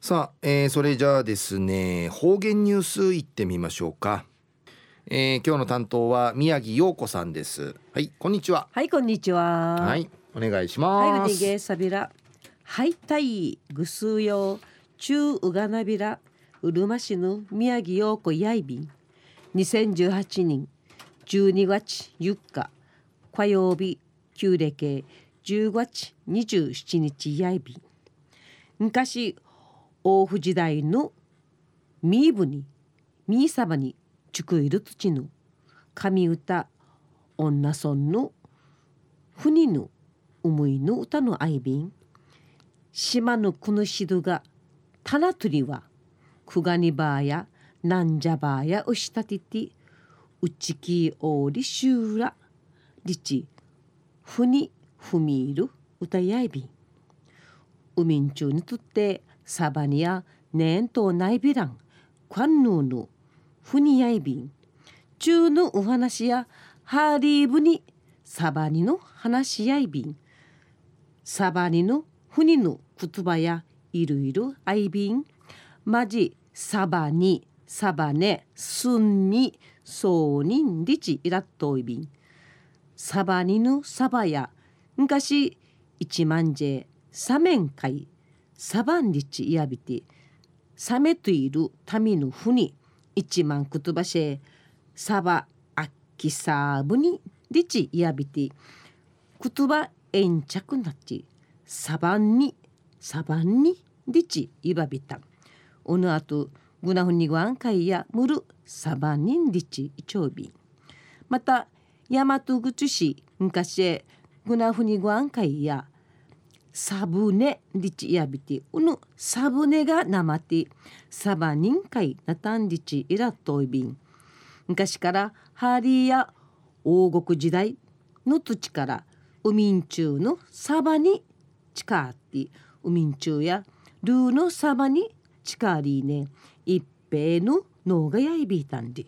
さあ、えー、それじゃあですね方言ニュースいってみましょうか、えー、今日の担当は宮城陽子さんです。はいこんにちは。はいこんにちは。はいお願いします。はいぐにげさびら。はいたいぐすうよ中うがなびら。うるま市の宮城陽子やいびん。2018年12月4日火曜日旧暦。10月27日やいびん。昔大府時代のミーブにミーサバにちくいる土の神歌女村の船の思いの歌の愛瓶。島のくぬしどがタナトリはくがにばあやなんじゃばあやうしたててうちきおりしゅうらりちふにふみいる歌やいびん海んちゅうにとってサバニやねんとないびらんかんぬうのふにやいびん中のお話やハーリーブにサバニの話やいびんサバニのふにの言葉やいるいるあいびんまじサバニサバネスンにそうにんりちいらっといびんサバニのサバや昔一万ジェサメンカイサバンリチイヤビティ。サメといる民のふに一万くとばしえ。サバアッキサーブにリチイヤビティ。くとば延着なち。サバンに。サバンにリチイバビタ。おのあとグナフニグアンカイやムルサバニンリチイチョウビ。また大和口市昔グナフニグアンカイやサブネリチヤビティうぬサブネがなまてサバニンカイナタンリチイラトイビン昔からハリーや王国時代の土地から海ん中のサバに近って海ん中やルーのサバに近りね一平の脳がやいびいたんで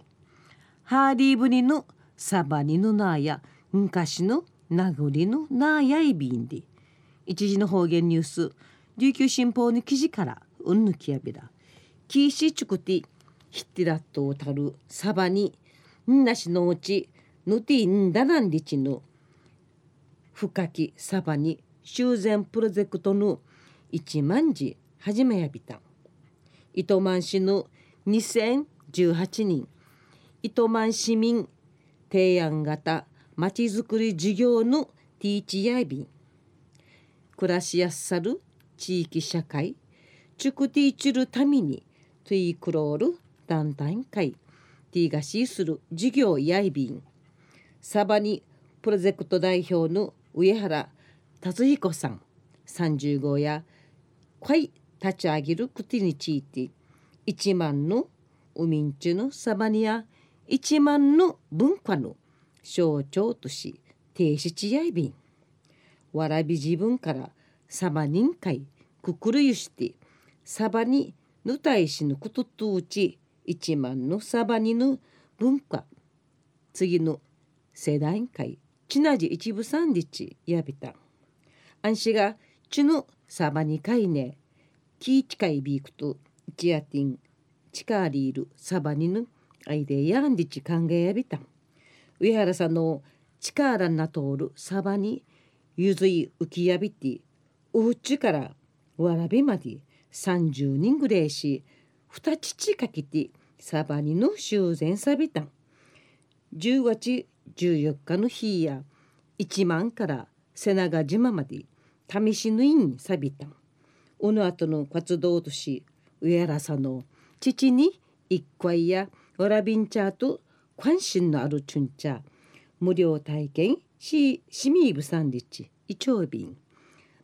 ハーリーブニのサバニのなや昔の名残のなやいびんで一時の方言ニュース。琉球新報の記事からうんぬきやびらキーシチュクティヒッティラットをたるサバにんなしのうちぬてぃんだなんりちの深きサバに修繕プロジェクトの一万字始めやびた。糸満市の2018年糸満市民提案型まちづくり事業のティーチやびん暮らしやすさる地域社会チュクティーチュルためにトゥイクロール団体会ティーガシーする事業やいびん。サバニプロジェクト代表の上原達彦さん35や会立ち上げることについて1万の海んちのサバニや1万の文化の象徴とし停止地やいびん。わらび自分からサバ人会くくるゆしてサバにぬたいしぬこととうち1万のサバにぬ文化次の世代会ちなじ一部三日やびた。安心がちぬサバに会ねキーチカイビークとチアティンチカーリールサバにぬアイデやんりち考えやびた。上原さんの力な通るサバにゆずい浮きやびておうちからわらびまで30人ぐらいし二父かけてサバにの修繕さびたん。10月14日の日や1万から瀬長島まで試しぬいんさびたん。おの後の活動とし上原さんの父に一回やわらびんちゃと関心のあるチュンチャ無料体験ししみいぶさんりちいちょうびん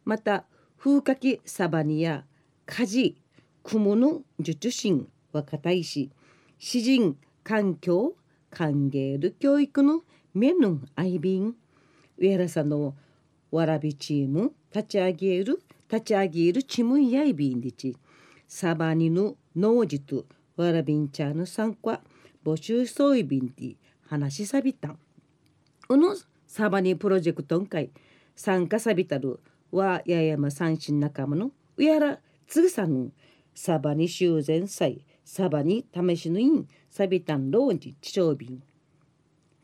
また風かきサバニや家事雲の術心若大使詩人環境歓迎る教育のメヌンアイビン上原さんのわらびチーム立ち上げる立ち上げるチムンやいびんりちサバニの農事とわらびんちゃんの参加募集そういびんて話しさびた。んこのサバニプロジェクトんかい参加さびたるはややま三振仲間のうやらつぐさのサバに修繕祭サバに試しぬいんサビタンローンジ地長便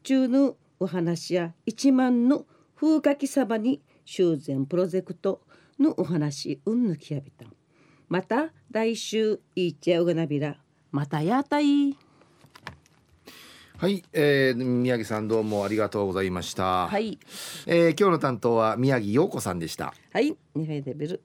中のお話や一万の風かきサバに修繕プロジェクトのお話うんぬきやびたん。また来週いっちゃうがなびら。またやたい。はい、えー、宮城さんどうもありがとうございました。はいえー今日の担当は宮城陽子さんでした。はい二杯デビル